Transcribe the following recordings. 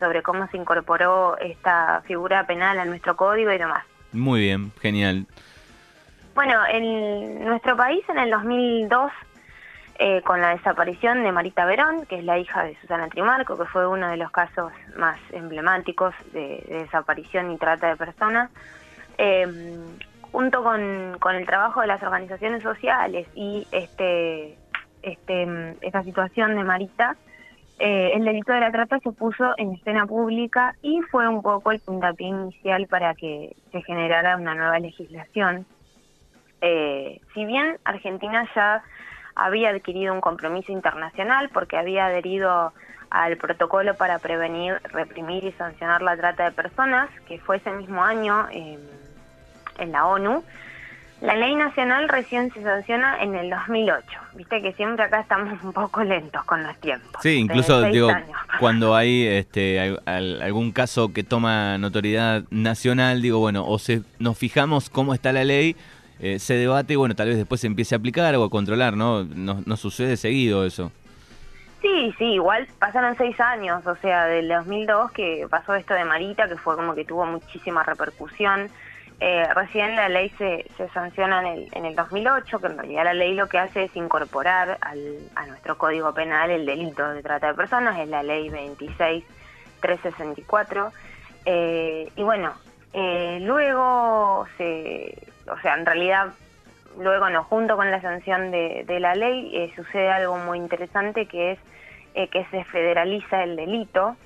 sobre cómo se incorporó esta figura penal a nuestro código y demás. Muy bien, genial. Bueno, en nuestro país en el 2002, eh, con la desaparición de Marita Verón, que es la hija de Susana Trimarco, que fue uno de los casos más emblemáticos de, desaparición y trata de personas, eh, junto con, con, el trabajo de las organizaciones sociales y este, este, esta situación de Marita, eh, el delito de la trata se puso en escena pública y fue un poco el puntapié inicial para que se generara una nueva legislación. Eh, si bien Argentina ya había adquirido un compromiso internacional porque había adherido al protocolo para prevenir, reprimir y sancionar la trata de personas, que fue ese mismo año en la ONU, la ley nacional recién se sanciona en el 2008. Viste que siempre acá estamos un poco lentos con los tiempos. Sí, incluso digo, cuando hay este algún caso que toma notoriedad nacional, digo, bueno, o se, nos fijamos cómo está la ley, eh, se debate y bueno, tal vez después se empiece a aplicar o a controlar, ¿no? No, no sucede seguido eso. Sí, sí, igual pasaron seis años, o sea, del 2002 que pasó esto de Marita, que fue como que tuvo muchísima repercusión. Eh, recién la ley se, se sanciona en el, en el 2008, que en realidad la ley lo que hace es incorporar al, a nuestro Código Penal el delito de trata de personas, es la ley 26364. Eh, y bueno, eh, luego se, o sea, en realidad, luego no, junto con la sanción de, de la ley, eh, sucede algo muy interesante que es que se federaliza el delito.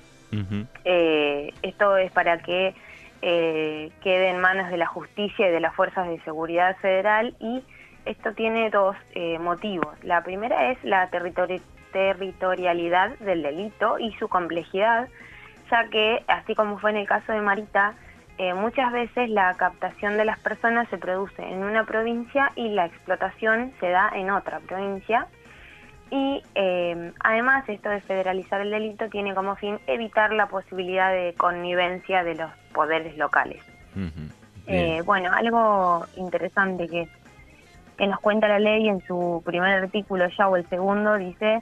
esto es para que eh, quede en manos de la justicia y de las fuerzas de seguridad federal y esto tiene dos eh, motivos. La primera es la territorialidad del delito y su complejidad, ya que, así como fue en el caso de Marita, eh, muchas veces la captación de las personas se produce en una provincia y la explotación se da en otra provincia y eh, además esto de federalizar el delito tiene como fin evitar la posibilidad de connivencia de los poderes locales. Eh, bueno, algo interesante que, que nos cuenta la ley en su primer artículo ya o el segundo dice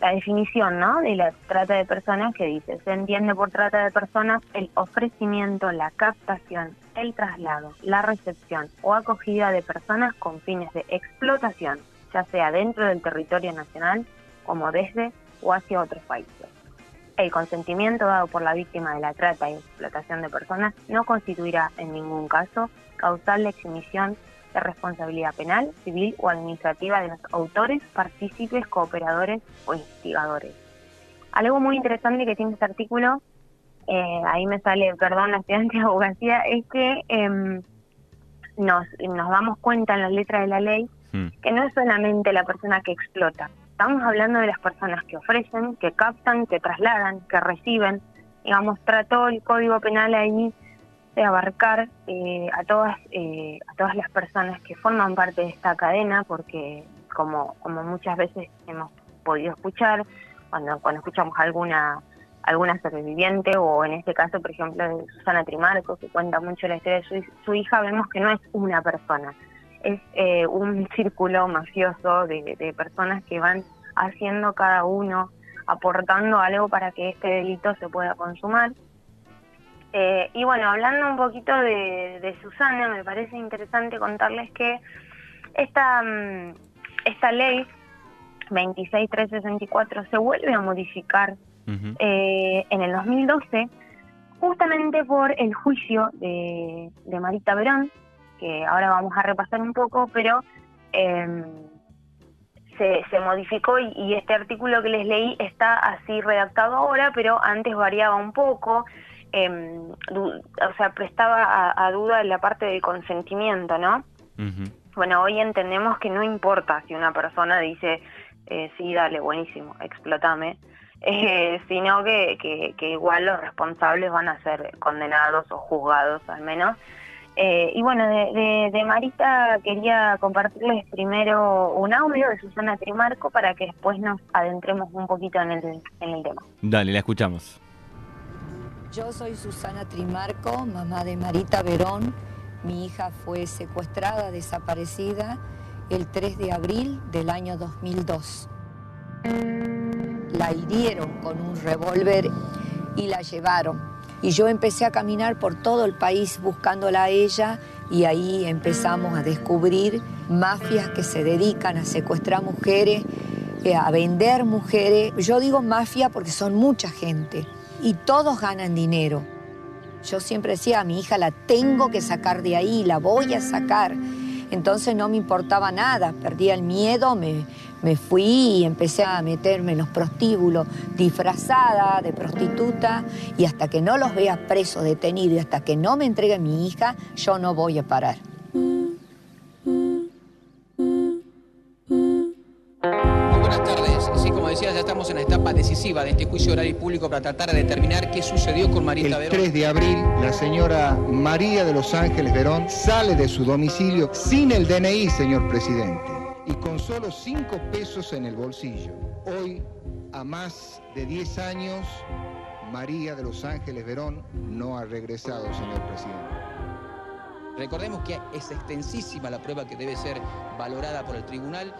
la definición ¿no? de la trata de personas que dice, se entiende por trata de personas el ofrecimiento, la captación, el traslado, la recepción o acogida de personas con fines de explotación ya sea dentro del territorio nacional como desde o hacia otros países. El consentimiento dado por la víctima de la trata y explotación de personas no constituirá en ningún caso causal de exhibición de responsabilidad penal, civil o administrativa de los autores, partícipes, cooperadores o instigadores. Algo muy interesante que tiene este artículo, eh, ahí me sale, perdón, la estudiante de abogacía, es que em, nos, nos damos cuenta en las letras de la ley Mm. que no es solamente la persona que explota. Estamos hablando de las personas que ofrecen, que captan, que trasladan, que reciben. Digamos, trató el Código Penal ahí de abarcar eh, a todas eh, a todas las personas que forman parte de esta cadena, porque como como muchas veces hemos podido escuchar cuando cuando escuchamos alguna alguna sobreviviente o en este caso, por ejemplo, Susana Trimarco, que cuenta mucho la historia de su, su hija, vemos que no es una persona, es eh, un círculo mafioso de, personas que van haciendo cada uno, aportando algo para que este delito se pueda consumar. Eh, y bueno, hablando un poquito de, Susana, me parece interesante contarles que esta, mm, esta ley 26364 se vuelve a modificar eh, en el 2012 justamente por el juicio de, de Marita Verón, que ahora vamos a repasar un poco, pero em, se, se, modificó y, este artículo que les leí está así redactado ahora, pero antes variaba un poco, eh, o sea, prestaba a, duda la parte del consentimiento, ¿no? Bueno, hoy entendemos que no importa si una persona dice, eh, sí, dale, buenísimo, explótame, eh, sino que, que, que igual los responsables van a ser condenados o juzgados al menos eh, y bueno, de, Marita quería compartirles primero un audio de Susana Trimarco para que después nos adentremos un poquito en el, en el tema. Dale, la escuchamos. Yo soy Susana Trimarco, mamá de Marita Verón. Mi hija fue secuestrada, desaparecida el 3 de abril del año 2002. La hirieron con un revólver y la llevaron. Y yo empecé a caminar por todo el país buscándola a ella y ahí empezamos a descubrir mafias que se dedican a secuestrar mujeres, eh, a vender mujeres. Yo digo mafia porque son mucha gente y todos ganan dinero. Yo siempre decía, a mi hija la tengo que sacar de ahí, la voy a sacar. Entonces no me importaba nada, perdía el miedo, me, me fui y empecé a meterme en los prostíbulos disfrazada de prostituta y hasta que no los vea presos, detenidos y hasta que no me entregue mi hija, yo no voy a parar. ya estamos en la etapa decisiva de este juicio oral y público para tratar de determinar qué sucedió con Marita Verón. El 3 de abril, la señora María de los Ángeles Verón sale de su domicilio sin el DNI, señor presidente, y con solo 5 pesos en el bolsillo. Hoy, a más de 10 años, María de los Ángeles Verón no ha regresado, señor presidente. Recordemos que es extensísima la prueba que debe ser valorada por el tribunal.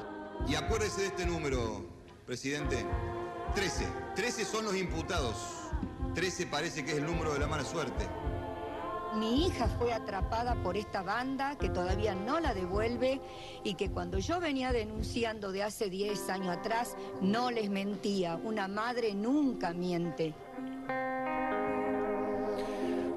Y acuérdese de este número, Presidente, 13. 13 son los imputados. 13 parece que es el número de la mala suerte. Mi hija fue atrapada por esta banda que todavía no la devuelve y que cuando yo venía denunciando de hace 10 años atrás no les mentía. Una madre nunca miente.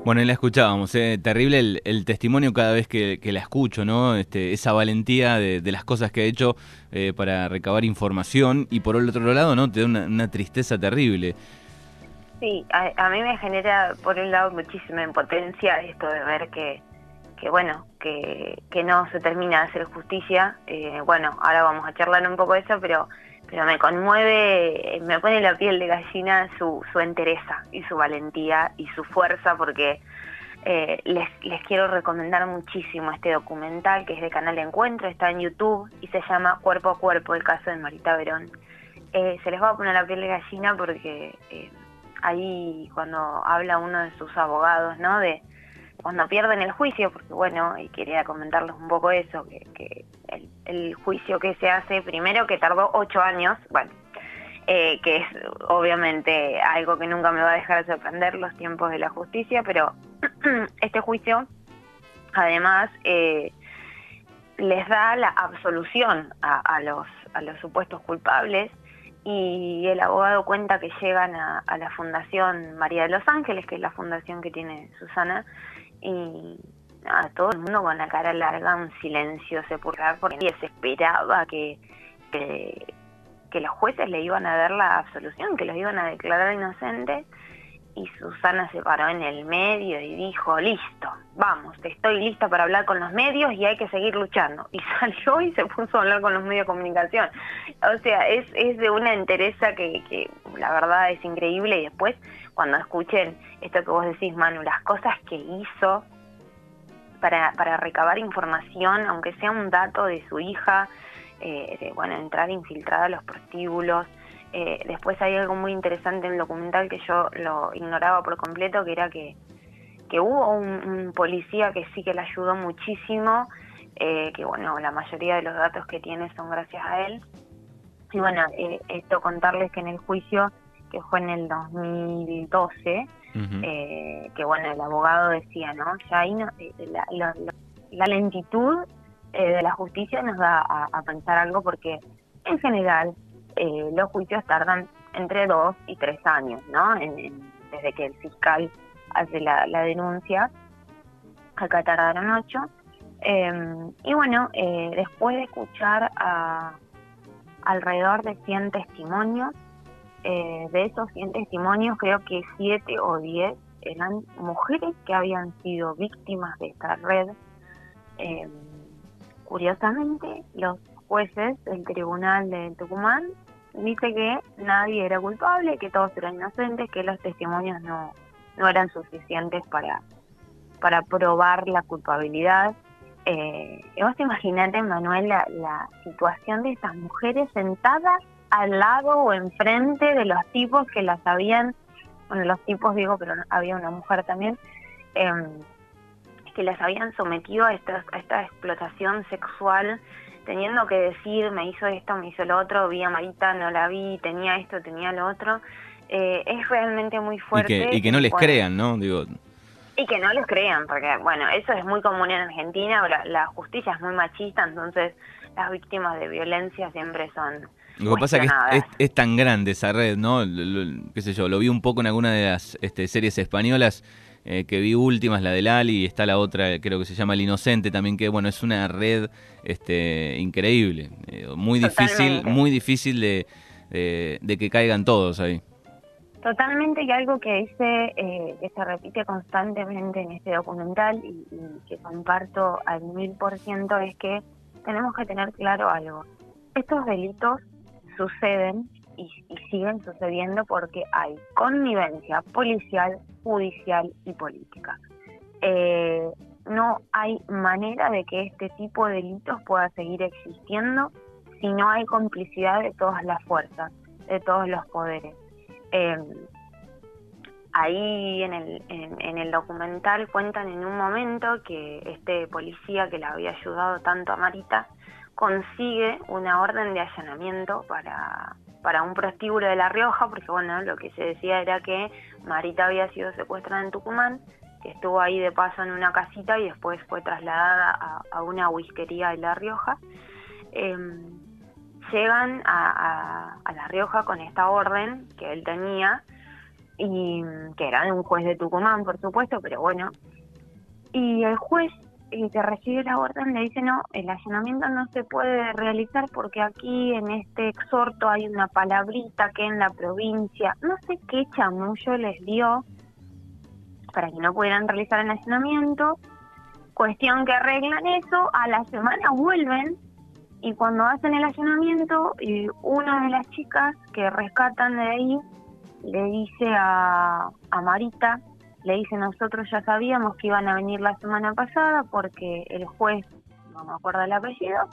Bueno, y la escuchábamos, ¿eh? terrible el, testimonio cada vez que, la escucho, ¿no? Este, esa valentía de, las cosas que ha hecho eh, para recabar información y por el otro lado, ¿no? Te da una, tristeza terrible. Sí, a, mí me genera por un lado muchísima impotencia esto de ver que, que bueno, que, no se termina de hacer justicia. Eh, bueno, ahora vamos a charlar un poco de eso, pero pero me conmueve, me pone la piel de gallina su, su entereza y su valentía y su fuerza porque eh, les, les quiero recomendar muchísimo este documental que es de Canal Encuentro, está en YouTube y se llama Cuerpo a Cuerpo, el caso de Marita Verón. Eh, se les va a poner la piel de gallina porque eh, ahí cuando habla uno de sus abogados, ¿no? De, cuando pierden el juicio, porque bueno, y quería comentarles un poco eso, que, el, juicio que se hace primero, que tardó ocho años, bueno, eh, que es obviamente algo que nunca me va a dejar de sorprender los tiempos de la justicia, pero este juicio, además, eh, les da la absolución a, los, a los supuestos culpables y el abogado cuenta que llegan a, la Fundación María de los Ángeles, que es la fundación que tiene Susana, y a todo el mundo con la cara larga, un silencio sepulcral, porque se esperaba que, que, los jueces le iban a dar la absolución, que los iban a declarar inocentes, y Susana se paró en el medio y dijo, listo, vamos, estoy lista para hablar con los medios y hay que seguir luchando. Y salió y se puso a hablar con los medios de comunicación. O sea, es, es de una entereza que, que la verdad es increíble y después cuando escuchen esto que vos decís, Manu, las cosas que hizo para, para recabar información, aunque sea un dato de su hija, eh, bueno, entrar infiltrada a los prostíbulos. Eh, después hay algo muy interesante en el documental que yo lo ignoraba por completo, que era que, que hubo un, policía que sí que le ayudó muchísimo, eh, que bueno, la mayoría de los datos que tiene son gracias a él. Y bueno, esto contarles que en el juicio que fue en el 2012, eh, que bueno, el abogado decía, ¿no? Ya ahí no, eh, la, lentitud eh, de la justicia nos da a, pensar algo porque en general los juicios tardan entre dos y tres años, ¿no? desde que el fiscal hace la, denuncia, acá tardaron ocho. Em, y bueno, después de escuchar a alrededor de 100 testimonios, eh, de esos 100 testimonios, creo que 7 o 10 eran mujeres que habían sido víctimas de esta red. Eh, curiosamente, los jueces del Tribunal de Tucumán dice que nadie era culpable, que todos eran inocentes, que los testimonios no, no eran suficientes para, para probar la culpabilidad. Eh, vos imaginate, Manuel, la, la situación de estas mujeres sentadas al lado o enfrente de los tipos que las habían, bueno, los tipos digo, pero había una mujer también, em, que las habían sometido a esta, a esta explotación sexual, teniendo que decir, me hizo esto, me hizo lo otro, vi a Marita, no la vi, tenía esto, tenía lo otro. eh, es realmente muy fuerte. Y que, no les crean, ¿no? Digo... Y que no les crean, porque bueno, eso es muy común en Argentina, la, justicia es muy machista, entonces las víctimas de violencia siempre son... Lo que pasa es que es, tan grande esa red, ¿no? qué sé yo, lo vi un poco en alguna de las este, series españolas eh, que vi últimas, la de Lali, y está la otra, creo que se llama El Inocente también, que bueno, es una red este, increíble, eh, muy difícil, muy difícil de, de que caigan todos ahí. Totalmente, y algo que dice, eh, que se repite constantemente en este documental y, que comparto al mil por ciento es que tenemos que tener claro algo. Estos delitos suceden y, siguen sucediendo porque hay connivencia policial, judicial y política. Eh, no hay manera de que este tipo de delitos pueda seguir existiendo si no hay complicidad de todas las fuerzas, de todos los poderes. Eh, ahí en el, en, el documental cuentan en un momento que este policía que le había ayudado tanto a Marita consigue una orden de allanamiento para, para un prostíbulo de La Rioja, porque bueno, lo que se decía era que Marita había sido secuestrada en Tucumán, que estuvo ahí de paso en una casita y después fue trasladada a, una whiskería de La Rioja. Em, llegan a, La Rioja con esta orden que él tenía, y que era de un juez de Tucumán, por supuesto, pero bueno. Y el juez eh, que recibe la orden le dice, no, el allanamiento no se puede realizar porque aquí en este exhorto hay una palabrita que en la provincia, no sé qué chamullo les dio para que no pudieran realizar el allanamiento. Cuestión que arreglan eso, a la semana vuelven y cuando hacen el allanamiento, y una de las chicas que rescatan de ahí le dice a, a Marita, le dice nosotros ya sabíamos que iban a venir la semana pasada porque el juez, no me acuerdo el apellido,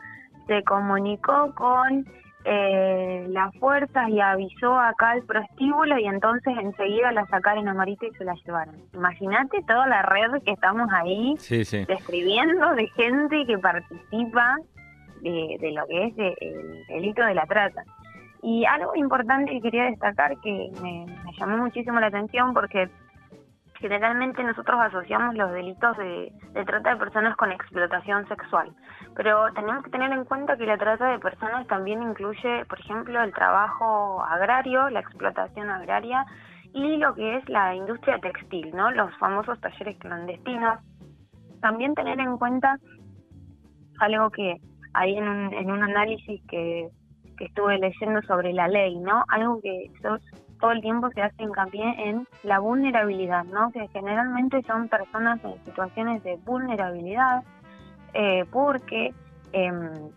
se comunicó con eh, las fuerzas y avisó acá al prostíbulo y entonces enseguida la sacaron a Marita y se la llevaron. Imagínate toda la red que estamos ahí describiendo de gente que participa de, lo que es el delito de la trata. Y algo importante que quería destacar que me, llamó muchísimo la atención porque generalmente nosotros asociamos los delitos de, trata de personas con explotación sexual, pero tenemos que tener en cuenta que la trata de personas también incluye, por ejemplo, el trabajo agrario, la explotación agraria y lo que es la industria textil, ¿no? Los famosos talleres clandestinos. También tener en cuenta algo que hay en un, en un análisis que, estuve leyendo sobre la ley, ¿no? Algo que todo el tiempo se hace hincapié en la vulnerabilidad, ¿no? Que generalmente son personas en situaciones de vulnerabilidad eh, porque em,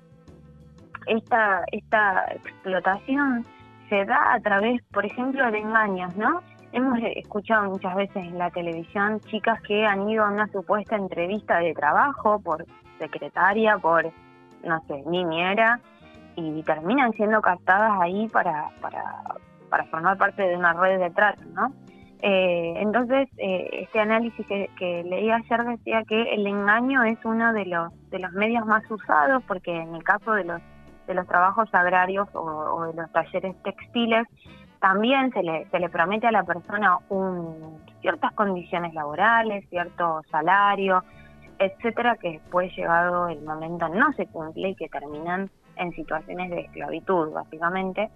esta, esta explotación se da a través, por ejemplo, de engaños, ¿no? Hemos escuchado muchas veces en la televisión chicas que han ido a una supuesta entrevista de trabajo por secretaria, por no sé, niñera, y terminan siendo captadas ahí para, para, para formar parte de una red de trata, ¿no? Eh, entonces, eh, este análisis que, leí ayer decía que el engaño es uno de los, de los medios más usados, porque en el caso de los, de los trabajos agrarios o, de los talleres textiles, también se le, se le promete a la persona un, ciertas condiciones laborales, cierto salario, etcétera, que después llegado el momento no se cumple y que terminan en situaciones de esclavitud, básicamente.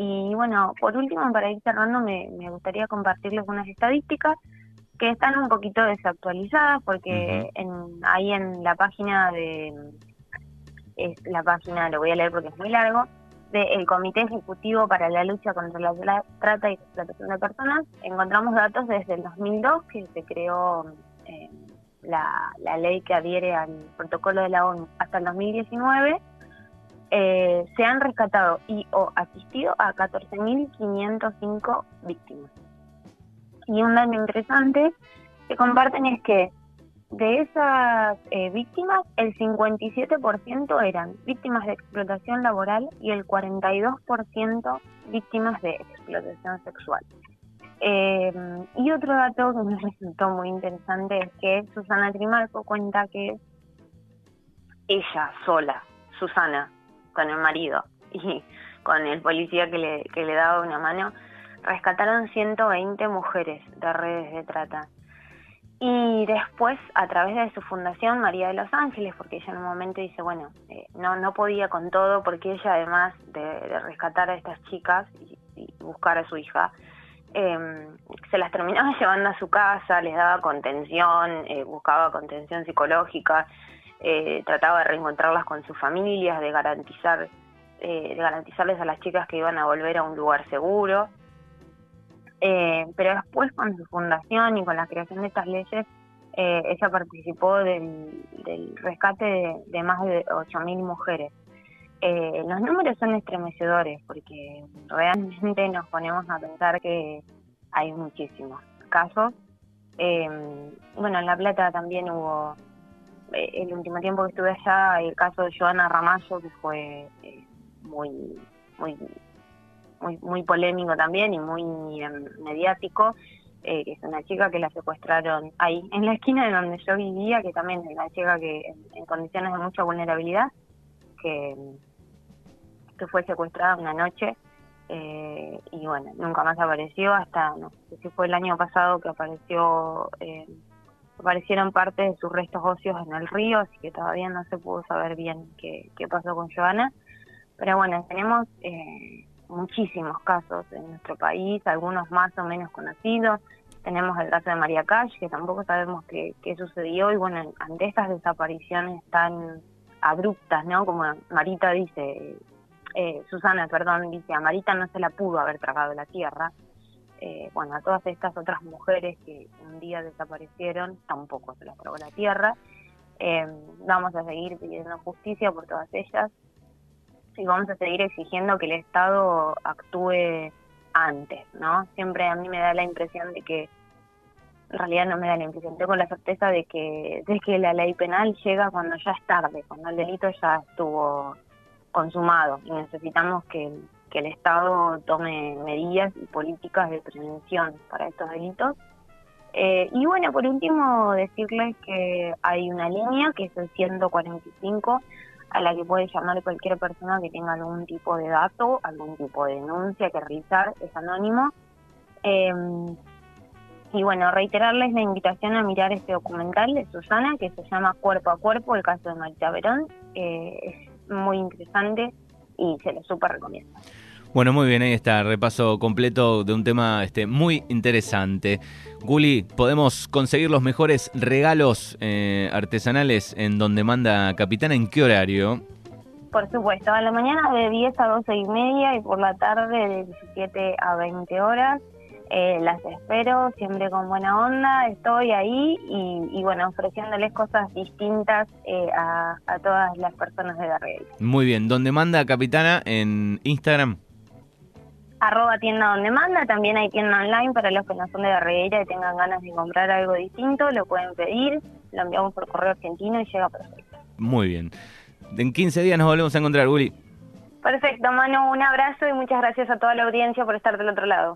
Y bueno, por último, para ir cerrando, me, gustaría compartirles unas estadísticas que están un poquito desactualizadas porque en, ahí en la página de, es la página, lo voy a leer porque es muy largo, del Comité Ejecutivo para la Lucha contra la Trata y Explotación de Personas, encontramos datos desde el 2002 que se creó eh, la, ley que adhiere al protocolo de la ONU hasta el 2019, eh, se han rescatado y o asistido a 14.505 víctimas. Y un dato interesante que comparten es que de esas eh, víctimas, el 57% eran víctimas de explotación laboral y el 42% víctimas de explotación sexual. Eh, y otro dato que me resultó muy interesante es que Susana Trimarco cuenta que ella sola, Susana, con el marido y con el policía que le, que le daba una mano, rescataron 120 mujeres de redes de trata. Y después, a través de su fundación, María de los Ángeles, porque ella en un momento dice, bueno, eh, no, no podía con todo, porque ella además de, rescatar a estas chicas y, buscar a su hija, em, se las terminaba llevando a su casa, les daba contención, eh, buscaba contención psicológica, eh, trataba de reencontrarlas con sus familias, de garantizar, de garantizarles a las chicas que iban a volver a un lugar seguro. Eh, pero después con su fundación y con la creación de estas leyes, eh, ella participó del, rescate de, más de 8.000 mujeres. Eh, los números son estremecedores porque realmente nos ponemos a pensar que hay muchísimos casos. bueno, en La Plata también hubo, el último tiempo que estuve allá, el caso de Joana Ramallo, que fue muy, muy muy, muy polémico también y muy em, mediático, eh, que es una chica que la secuestraron ahí, en la esquina de donde yo vivía, que también es una chica que en, condiciones de mucha vulnerabilidad, que, que fue secuestrada una noche eh, y bueno, nunca más apareció hasta, no sé si fue el año pasado que apareció, eh, aparecieron parte de sus restos óseos en el río, así que todavía no se pudo saber bien qué, qué pasó con Joana. Pero bueno, tenemos eh, muchísimos casos en nuestro país, algunos más o menos conocidos. Tenemos el caso de María Cash, que tampoco sabemos qué, sucedió, y bueno, ante estas desapariciones tan abruptas, ¿no? Como Marita dice, eh, Susana, perdón, dice, a Marita no se la pudo haber tragado la tierra. Eh, bueno, a todas estas otras mujeres que un día desaparecieron, tampoco se las tragó la tierra. Eh, vamos a seguir pidiendo justicia por todas ellas y vamos a seguir exigiendo que el Estado actúe antes, ¿no? Siempre a mí me da la impresión de que, en realidad no me da la impresión, tengo la certeza de que, de que la ley penal llega cuando ya es tarde, cuando el delito ya estuvo consumado y necesitamos que, que el Estado tome medidas y políticas de prevención para estos delitos. Eh, y bueno, por último, decirles que hay una línea que es el 145 a la que puede llamar cualquier persona que tenga algún tipo de dato, algún tipo de denuncia que realizar, es anónimo. Em, y bueno, reiterarles la invitación a mirar este documental de Susana que se llama Cuerpo a Cuerpo, el caso de Marita Verón. Eh, es muy interesante y se lo súper recomiendo. Bueno, muy bien, ahí está, repaso completo de un tema este, muy interesante. Guli, ¿podemos conseguir los mejores regalos eh, artesanales en donde manda Capitana? ¿En qué horario? Por supuesto, a la mañana de 10 a 12 y media y por la tarde de 17 a 20 horas. Eh, las espero siempre con buena onda, estoy ahí y, bueno, ofreciéndoles cosas distintas eh, a, todas las personas de la red. Muy bien, ¿dónde manda Capitana? ¿En Instagram? Arroba tienda donde manda, también hay tienda online para los que no son de Garregueira y tengan ganas de comprar algo distinto, lo pueden pedir, lo enviamos por correo argentino y llega perfecto. Muy bien. En 15 días nos volvemos a encontrar, Uli. Perfecto, Manu, un abrazo y muchas gracias a toda la audiencia por estar del otro lado.